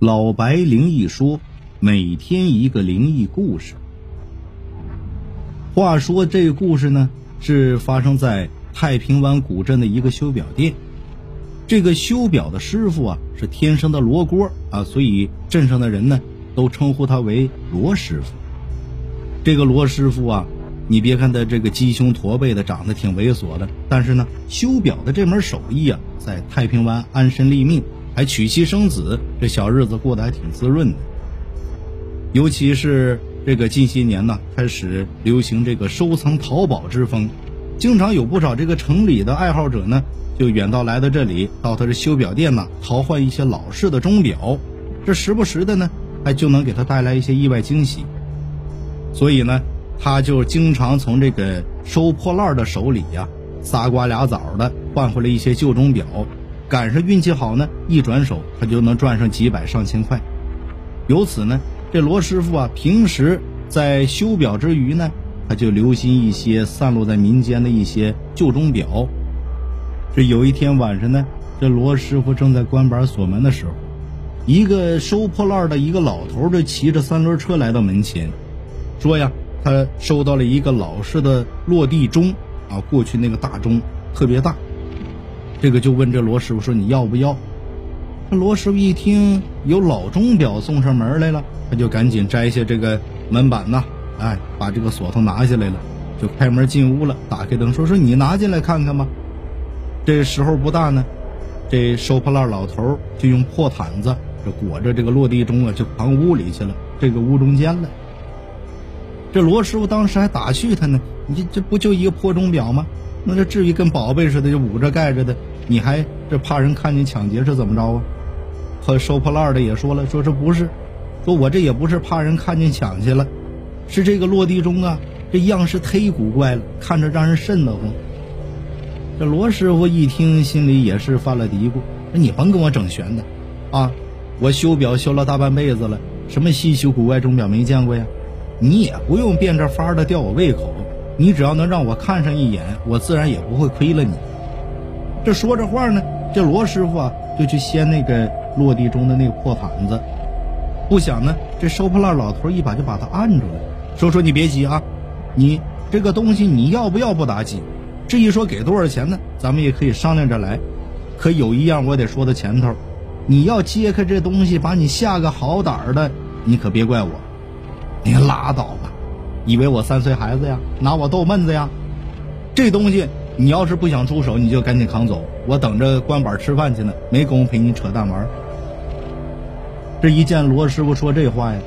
老白灵异说，每天一个灵异故事。话说这个故事呢，是发生在太平湾古镇的一个修表店。这个修表的师傅啊，是天生的罗锅啊，所以镇上的人呢，都称呼他为罗师傅。这个罗师傅啊，你别看他这个鸡胸驼背的，长得挺猥琐的，但是呢，修表的这门手艺啊，在太平湾安身立命。还娶妻生子，这小日子过得还挺滋润的。尤其是这个近些年呢，开始流行这个收藏淘宝之风，经常有不少这个城里的爱好者呢，就远道来到这里，到他这修表店呢，淘换一些老式的钟表。这时不时的呢，还就能给他带来一些意外惊喜。所以呢，他就经常从这个收破烂的手里呀，仨瓜俩枣的换回来一些旧钟表。赶上运气好呢，一转手他就能赚上几百上千块。由此呢，这罗师傅啊，平时在修表之余呢，他就留心一些散落在民间的一些旧钟表。这有一天晚上呢，这罗师傅正在关板锁门的时候，一个收破烂的一个老头就骑着三轮车来到门前，说呀，他收到了一个老式的落地钟啊，过去那个大钟特别大。这个就问这罗师傅说：“你要不要？”这罗师傅一听有老钟表送上门来了，他就赶紧摘下这个门板呐，哎，把这个锁头拿下来了，就开门进屋了，打开灯说：“说你拿进来看看吧。”这时候不大呢，这收破烂老头就用破毯子就裹着这个落地钟啊，就藏屋里去了，这个屋中间了。这罗师傅当时还打趣他呢：“你这不就一个破钟表吗？”那这至于跟宝贝似的就捂着盖着的，你还这怕人看见抢劫是怎么着啊？和收破烂的也说了，说这不是，说我这也不是怕人看见抢去了，是这个落地钟啊，这样式忒古怪了，看着让人瘆得慌。这罗师傅一听，心里也是犯了嘀咕：说你甭跟我整玄的，啊，我修表修了大半辈子了，什么稀奇古怪钟表没见过呀？你也不用变着法的吊我胃口。你只要能让我看上一眼，我自然也不会亏了你。这说着话呢，这罗师傅啊就去掀那个落地钟的那个破毯子，不想呢，这收破烂老头一把就把他按住了，说：“说你别急啊，你这个东西你要不要不打紧，至于说给多少钱呢，咱们也可以商量着来。可有一样我得说到前头，你要揭开这东西，把你吓个好歹的，你可别怪我。你拉倒。”以为我三岁孩子呀，拿我逗闷子呀？这东西你要是不想出手，你就赶紧扛走，我等着关板吃饭去呢，没工夫陪你扯淡玩。这一见罗师傅说这话呀，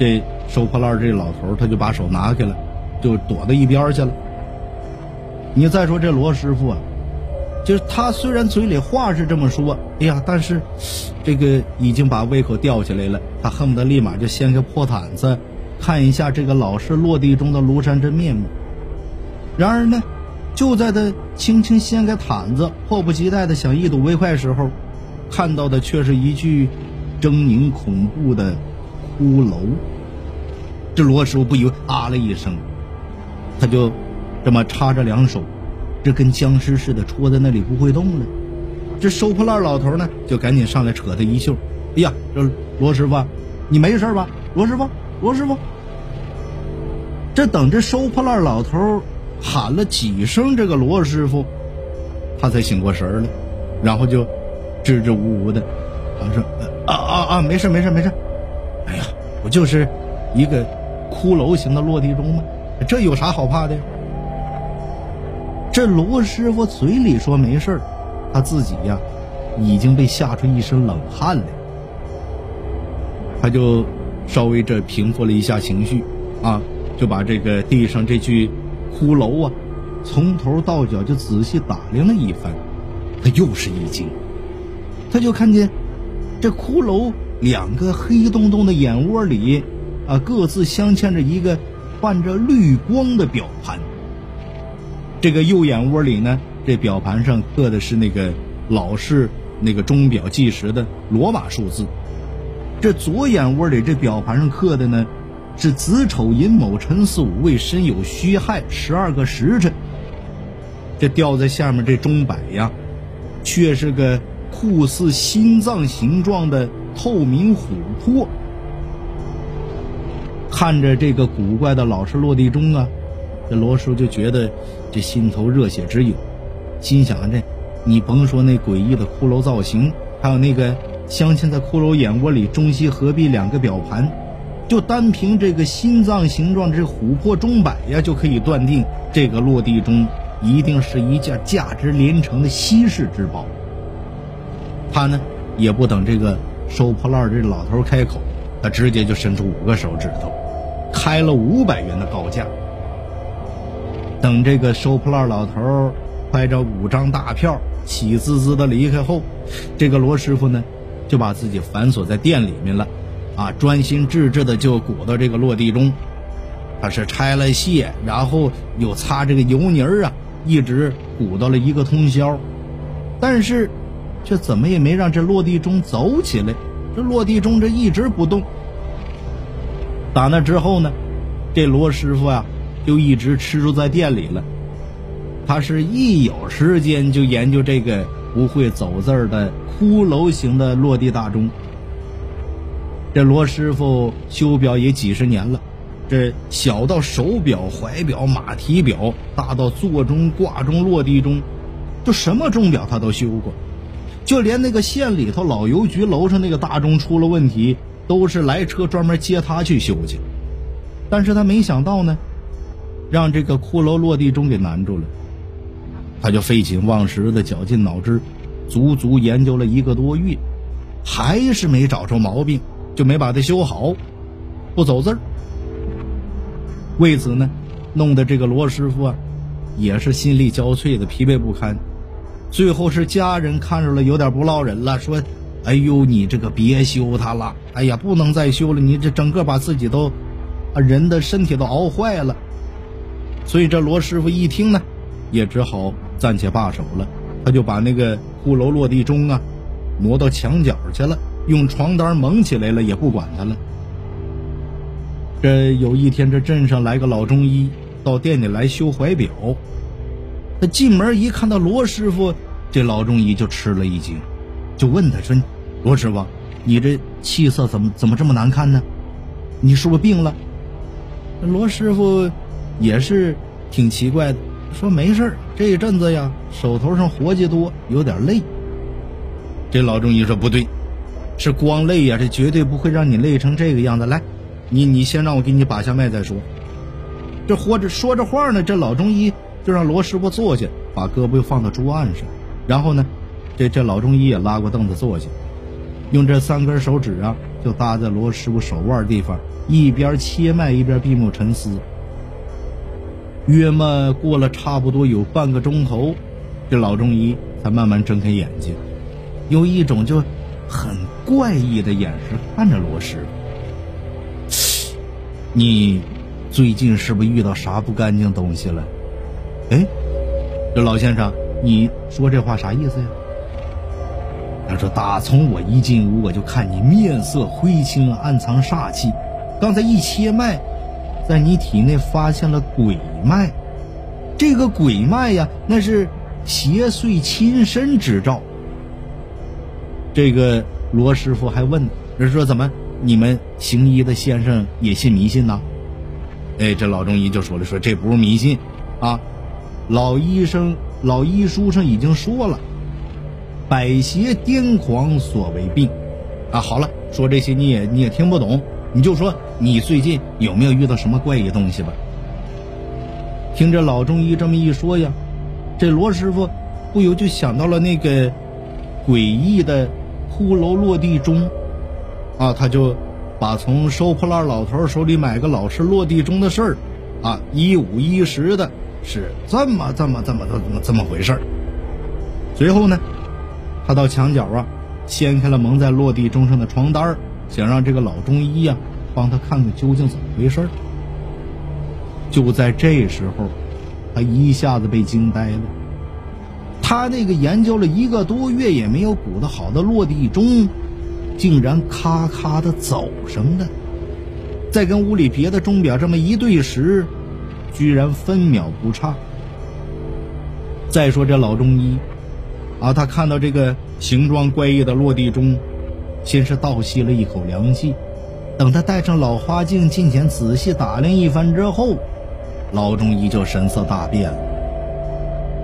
这收破烂这老头他就把手拿开了，就躲到一边去了。你再说这罗师傅啊，就是他虽然嘴里话是这么说，哎呀，但是这个已经把胃口吊起来了，他恨不得立马就掀开破毯子。看一下这个老式落地中的庐山真面目。然而呢，就在他轻轻掀开毯子，迫不及待的想一睹为快时候，看到的却是一具狰狞恐怖的骷髅。这罗师傅不由啊了一声，他就这么插着两手，这跟僵尸似的戳在那里不会动了。这收破烂老头呢，就赶紧上来扯他衣袖：“哎呀，这罗师傅，你没事吧？罗师傅，罗师傅。”这等着收破烂老头喊了几声这个罗师傅，他才醒过神来，然后就支支吾吾的，他说：“啊啊啊，没事没事没事，哎呀，不就是一个骷髅形的落地钟吗？这有啥好怕的呀？”这罗师傅嘴里说没事他自己呀已经被吓出一身冷汗来，他就稍微这平复了一下情绪啊。就把这个地上这具骷髅啊，从头到脚就仔细打量了一番，他又是一惊，他就看见这骷髅两个黑洞洞的眼窝里啊，各自镶嵌着一个泛着绿光的表盘。这个右眼窝里呢，这表盘上刻的是那个老式那个钟表计时的罗马数字；这左眼窝里这表盘上刻的呢。是子丑寅卯辰巳午未申酉戌亥十二个时辰，这吊在下面这钟摆呀，却是个酷似心脏形状的透明琥珀。看着这个古怪的老式落地钟啊，这罗叔就觉得这心头热血直涌，心想这，你甭说那诡异的骷髅造型，还有那个镶嵌在骷髅眼窝里中西合璧两个表盘，就单凭这个心脏形状这琥珀钟摆呀，就可以断定这个落地钟一定是一件价值连城的稀世之宝。他呢，也不等这个收破烂这老头开口，他直接就伸出五个手指头。开了五百元的高价。等这个收破烂老头揣着五张大票，喜滋滋的离开后，这个罗师傅呢，就把自己反锁在店里面了，啊，专心致志的就鼓捣这个落地钟。他是拆了卸，然后又擦这个油泥儿啊，一直鼓捣了一个通宵，但是，却怎么也没让这落地钟走起来。这落地钟这一直不动。打那之后呢，这罗师傅啊就一直吃住在店里了。他是一有时间就研究这个不会走字儿的骷髅形的落地大钟。这罗师傅修表也几十年了，这小到手表、怀表、马蹄表，大到座钟、挂钟、落地钟，就什么钟表他都修过。就连那个县里头老邮局楼上那个大钟出了问题。都是来车专门接他去修去，但是他没想到呢，让这个骷髅落地钟给难住了。他就废寝忘食的绞尽脑汁，足足研究了一个多月，还是没找着毛病，就没把它修好，不走字儿。为此呢，弄得这个罗师傅啊，也是心力交瘁的，疲惫不堪。最后是家人看着了，有点不落忍了，说。哎呦，你这个别修它了！哎呀，不能再修了，你这整个把自己都，啊，人的身体都熬坏了。所以这罗师傅一听呢，也只好暂且罢手了。他就把那个骷髅落地钟啊，挪到墙角去了，用床单蒙起来了，也不管他了。这有一天，这镇上来个老中医到店里来修怀表，他进门一看到罗师傅，这老中医就吃了一惊。就问他说：“罗师傅，你这气色怎么怎么这么难看呢？你是不是病了？”罗师傅也是挺奇怪的，说：“没事这一阵子呀，手头上活计多，有点累。”这老中医说：“不对，是光累呀，这绝对不会让你累成这个样子。来，你你先让我给你把下脉再说。”这活着说着话呢，这老中医就让罗师傅坐下，把胳膊又放到桌案上，然后呢。这这老中医也拉过凳子坐下，用这三根手指啊，就搭在罗师傅手腕地方，一边切脉一边闭目沉思。约么过了差不多有半个钟头，这老中医才慢慢睁开眼睛，用一种就很怪异的眼神看着罗师傅：“你最近是不是遇到啥不干净东西了？”哎，这老先生，你说这话啥意思呀？他说：“打从我一进屋，我就看你面色灰青，暗藏煞气。刚才一切脉，在你体内发现了鬼脉。这个鬼脉呀，那是邪祟亲身之兆。”这个罗师傅还问：“人说怎么你们行医的先生也信迷信呢？”哎，这老中医就说了：“说这不是迷信，啊，老医生老医书上已经说了。”百邪癫狂所为病，啊，好了，说这些你也你也听不懂，你就说你最近有没有遇到什么怪异东西吧？听着老中医这么一说呀，这罗师傅不由就想到了那个诡异的骷髅落地钟，啊，他就把从收破烂老头手里买个老式落地钟的事儿，啊，一五一十的是这么这么这么这么这么回事儿，随后呢。他到墙角啊，掀开了蒙在落地钟上的床单想让这个老中医呀帮他看看究竟怎么回事儿就在这时候，他一下子被惊呆了。他那个研究了一个多月也没有鼓捣好的落地钟，竟然咔咔的走上了，再跟屋里别的钟表这么一对时，居然分秒不差。再说这老中医。啊，他看到这个形状怪异的落地钟，先是倒吸了一口凉气。等他戴上老花镜近前仔细打量一番之后，老中医就神色大变了。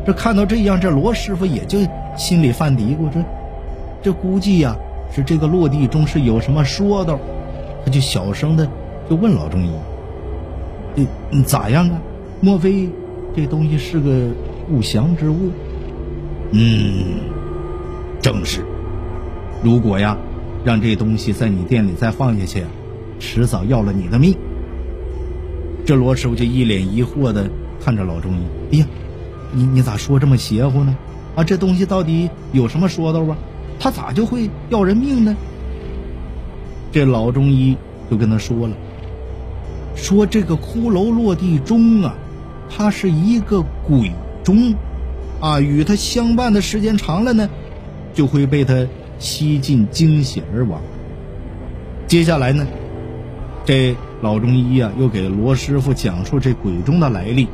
这看到这样，这罗师傅也就心里犯嘀咕：这这估计呀，是这个落地钟是有什么说道。他就小声的就问老中医：“你咋样啊？莫非这东西是个不祥之物？”“嗯，正是。如果呀，让这东西在你店里再放下去。”迟早要了你的命。这罗师傅就一脸疑惑的看着老中医。哎呀，你你咋说这么邪乎呢？啊，这东西到底有什么说道啊？他咋就会要人命呢？这老中医就跟他说了，说这个骷髅落地钟啊，它是一个鬼钟，啊，与他相伴的时间长了呢，就会被他吸进精血而亡。接下来呢？这老中医啊，又给罗师傅讲述这鬼钟的来历。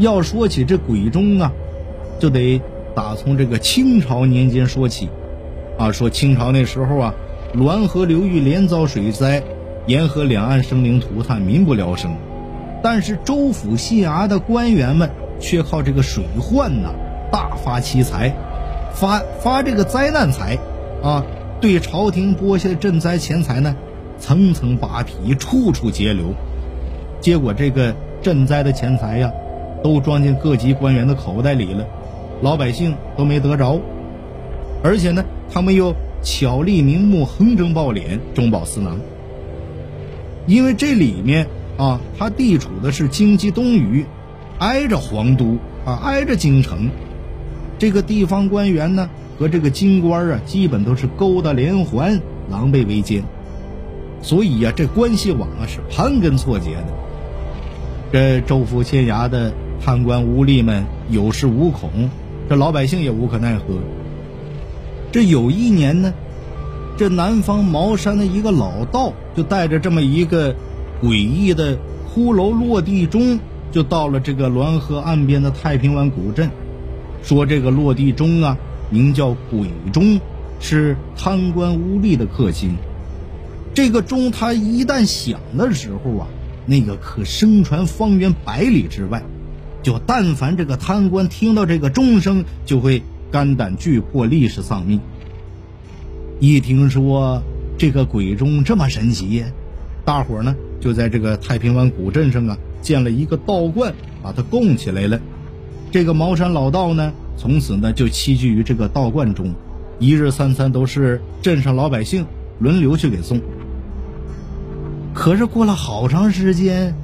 要说起这鬼钟啊，就得打从这个清朝年间说起。啊，说清朝那时候啊，滦河流域连遭水灾，沿河两岸生灵涂炭，民不聊生。但是州府县衙的官员们却靠这个水患呐，大发奇财，发发这个灾难财，啊，对朝廷拨下的赈灾钱财呢。层层扒皮，处处截留，结果这个赈灾的钱财呀，都装进各级官员的口袋里了，老百姓都没得着。而且呢，他们又巧立名目，横征暴敛，中饱私囊。因为这里面啊，它地处的是京畿东隅，挨着皇都啊，挨着京城，这个地方官员呢和这个京官啊，基本都是勾搭连环，狼狈为奸。所以呀，这关系网啊是盘根错节的。这州府县衙的贪官污吏们有恃无恐，这老百姓也无可奈何。这有一年呢，这南方茅山的一个老道就带着这么一个诡异的骷髅落地钟，就到了这个滦河岸边的太平湾古镇，说这个落地钟啊，名叫鬼钟，是贪官污吏的克星。这个钟，它一旦响的时候啊，那个可声传方圆百里之外。就但凡这个贪官听到这个钟声，就会肝胆俱破，立时丧命。一听说这个鬼钟这么神奇，大伙呢就在这个太平湾古镇上啊建了一个道观，把它供起来了。这个茅山老道呢，从此呢就栖居于这个道观中，一日三餐都是镇上老百姓轮流去给送。可是过了好长时间，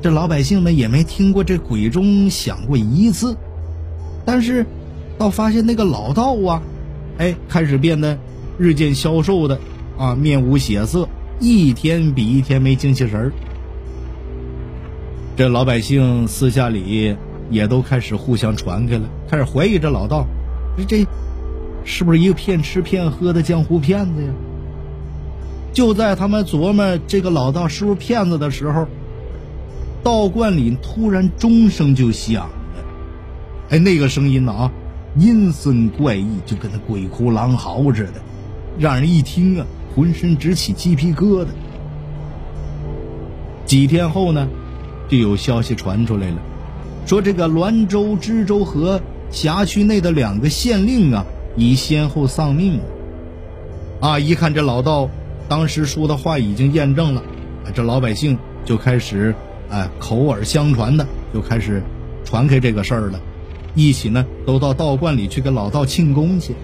这老百姓们也没听过这鬼钟响过一次。但是，倒发现那个老道啊，哎，开始变得日渐消瘦的啊，面无血色，一天比一天没精气神儿。这老百姓私下里也都开始互相传开了，开始怀疑这老道，这是不是一个骗吃骗喝的江湖骗子呀？就在他们琢磨这个老道是不是骗子的时候，道观里突然钟声就响了。哎，那个声音呢啊，阴森怪异，就跟那鬼哭狼嚎似的，让人一听啊，浑身直起鸡皮疙瘩。几天后呢，就有消息传出来了，说这个滦州、知州和辖区内的两个县令啊，已先后丧命了。啊，一看这老道。当时说的话已经验证了，这老百姓就开始，哎，口耳相传的就开始传开这个事儿了，一起呢都到道观里去给老道庆功去。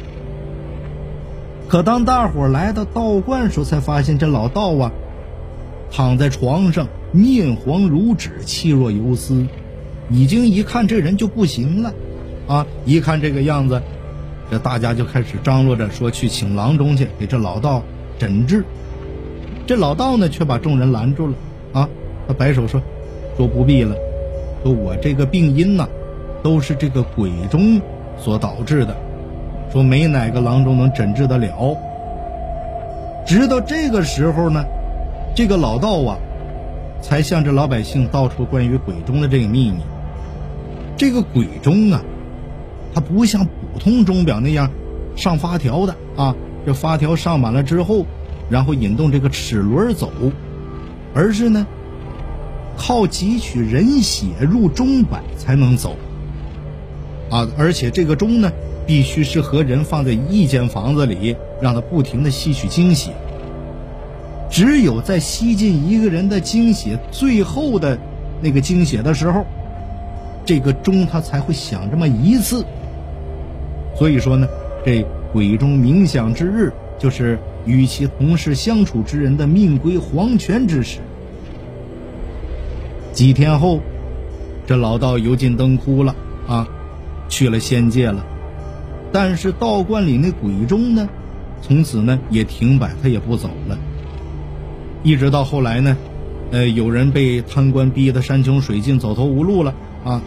可当大伙来到道观时候，才发现这老道啊，躺在床上，面黄如纸，气若游丝，已经一看这人就不行了，啊，一看这个样子，这大家就开始张罗着说去请郎中去给这老道。诊治，这老道呢却把众人拦住了。啊，他摆手说：“说不必了，说我这个病因呢，都是这个鬼钟所导致的，说没哪个郎中能诊治得了。”直到这个时候呢，这个老道啊，才向着老百姓道出关于鬼钟的这个秘密。这个鬼钟啊，它不像普通钟表那样上发条的啊，这发条上满了之后，然后引动这个齿轮走，而是呢，靠汲取人血入钟摆才能走。啊，而且这个钟呢，必须是和人放在一间房子里，让他不停的吸取精血。只有在吸进一个人的精血最后的那个精血的时候，这个钟它才会响这么一次。所以说呢，这鬼钟冥想之日，就是与其同事相处之人的命归黄泉之时。几天后，这老道油尽灯枯了啊，去了仙界了。但是道观里那鬼钟呢，从此呢也停摆，他也不走了。一直到后来呢，呃，有人被贪官逼得山穷水尽、走投无路了啊，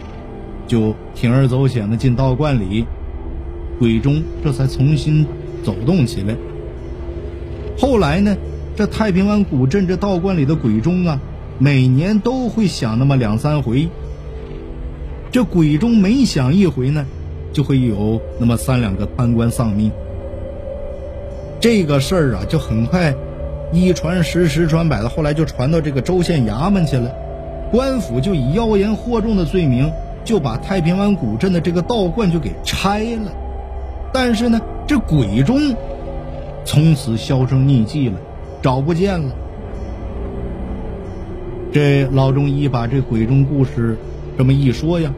就铤而走险的进道观里，鬼钟这才重新走动起来。后来呢，这太平湾古镇这道观里的鬼钟啊，每年都会响那么两三回。这鬼钟每响一回呢，就会有那么三两个贪官丧命。这个事儿啊，就很快。一传十，十传百的，后来就传到这个州县衙门去了。官府就以妖言惑众的罪名，就把太平湾古镇的这个道观就给拆了。但是呢，这鬼钟从此销声匿迹了，找不见了。这老中医把这鬼钟故事这么一说呀，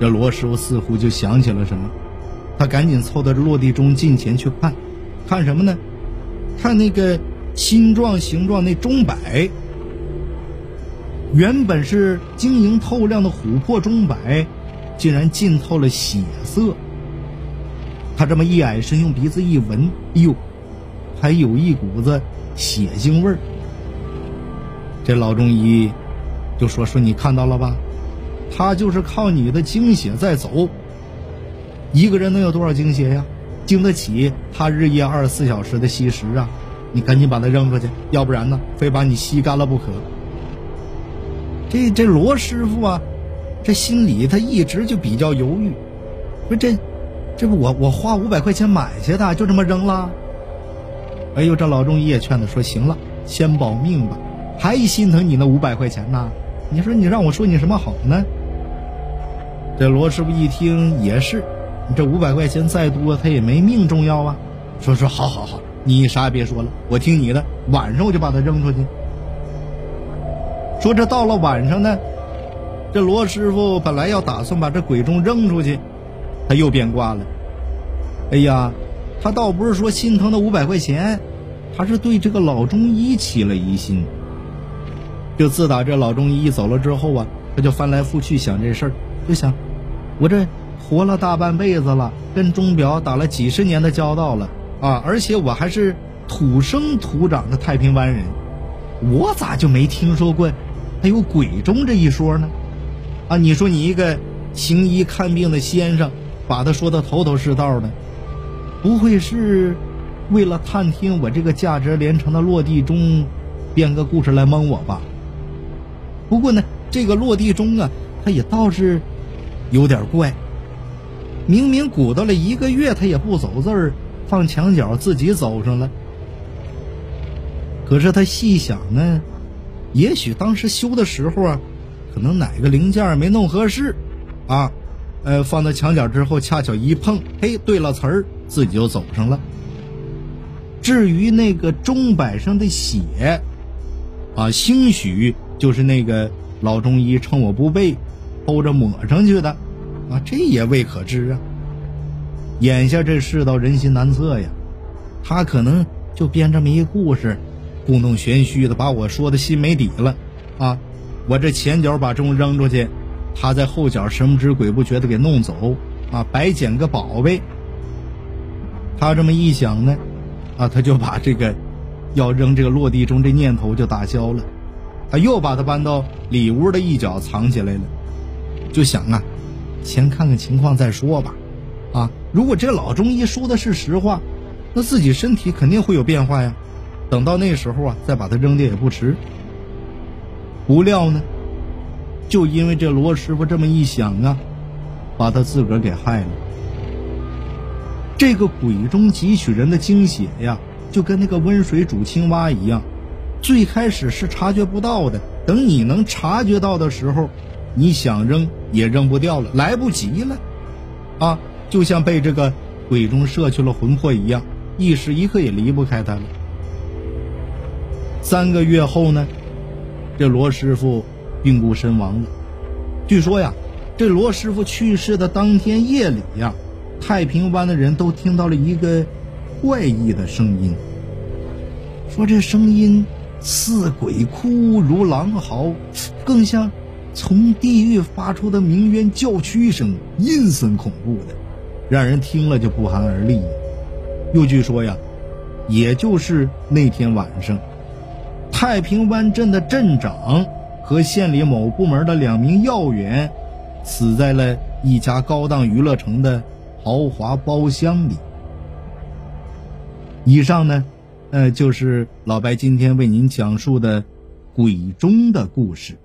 这罗师傅似乎就想起了什么，他赶紧凑到落地钟近前去看，看什么呢？看那个。心状形状那钟摆，原本是晶莹透亮的琥珀钟摆，竟然浸透了血色。他这么一矮身，用鼻子一闻，哎呦，还有一股子血腥味儿。这老中医就说：“说你看到了吧？他就是靠你的精血在走。一个人能有多少精血呀？经得起他日夜二十四小时的吸食啊？”你赶紧把它扔出去，要不然呢，非把你吸干了不可。这这罗师傅啊，这心里他一直就比较犹豫，说这这不我我花五百块钱买下的，就这么扔了？哎呦，这老中医也劝他说：“行了，先保命吧，还心疼你那五百块钱呢？你说你让我说你什么好呢？”这罗师傅一听也是，你这五百块钱再多，他也没命重要啊。说说好好好。你啥也别说了，我听你的。晚上我就把它扔出去。说这到了晚上呢，这罗师傅本来要打算把这鬼钟扔出去，他又变卦了。哎呀，他倒不是说心疼那五百块钱，他是对这个老中医起了疑心。就自打这老中医走了之后啊，他就翻来覆去想这事儿，就想，我这活了大半辈子了，跟钟表打了几十年的交道了。啊！而且我还是土生土长的太平湾人，我咋就没听说过还有鬼钟这一说呢？啊！你说你一个行医看病的先生，把他说的头头是道的，不会是为了探听我这个价值连城的落地钟，编个故事来蒙我吧？不过呢，这个落地钟啊，它也倒是有点怪，明明鼓捣了一个月，他也不走字儿。放墙角自己走上了，可是他细想呢，也许当时修的时候啊，可能哪个零件没弄合适，啊，呃，放到墙角之后恰巧一碰，嘿，对了词儿，自己就走上了。至于那个钟摆上的血，啊，兴许就是那个老中医趁我不备，偷着抹上去的，啊，这也未可知啊。眼下这世道人心难测呀，他可能就编这么一故事，故弄玄虚的把我说的心没底了，啊，我这前脚把钟扔出去，他在后脚神不知鬼不觉的给弄走，啊，白捡个宝贝。他这么一想呢，啊，他就把这个要扔这个落地钟这念头就打消了，他又把它搬到里屋的一角藏起来了，就想啊，先看看情况再说吧。啊，如果这老中医说的是实话，那自己身体肯定会有变化呀。等到那时候啊，再把它扔掉也不迟。不料呢，就因为这罗师傅这么一想啊，把他自个儿给害了。这个鬼中汲取人的精血呀，就跟那个温水煮青蛙一样，最开始是察觉不到的，等你能察觉到的时候，你想扔也扔不掉了，来不及了，啊，就像被这个鬼中摄去了魂魄一样，一时一刻也离不开他了。三个月后呢，这罗师傅病故身亡了。据说呀，这罗师傅去世的当天夜里呀。太平湾的人都听到了一个怪异的声音，说这声音似鬼哭如狼嚎，更像从地狱发出的鸣冤叫屈声，阴森恐怖的，让人听了就不寒而栗。又据说呀，也就是那天晚上，太平湾镇的镇长和县里某部门的两名要员，死在了一家高档娱乐城的。豪华包厢里。以上呢，呃，就是老白今天为您讲述的鬼中的故事。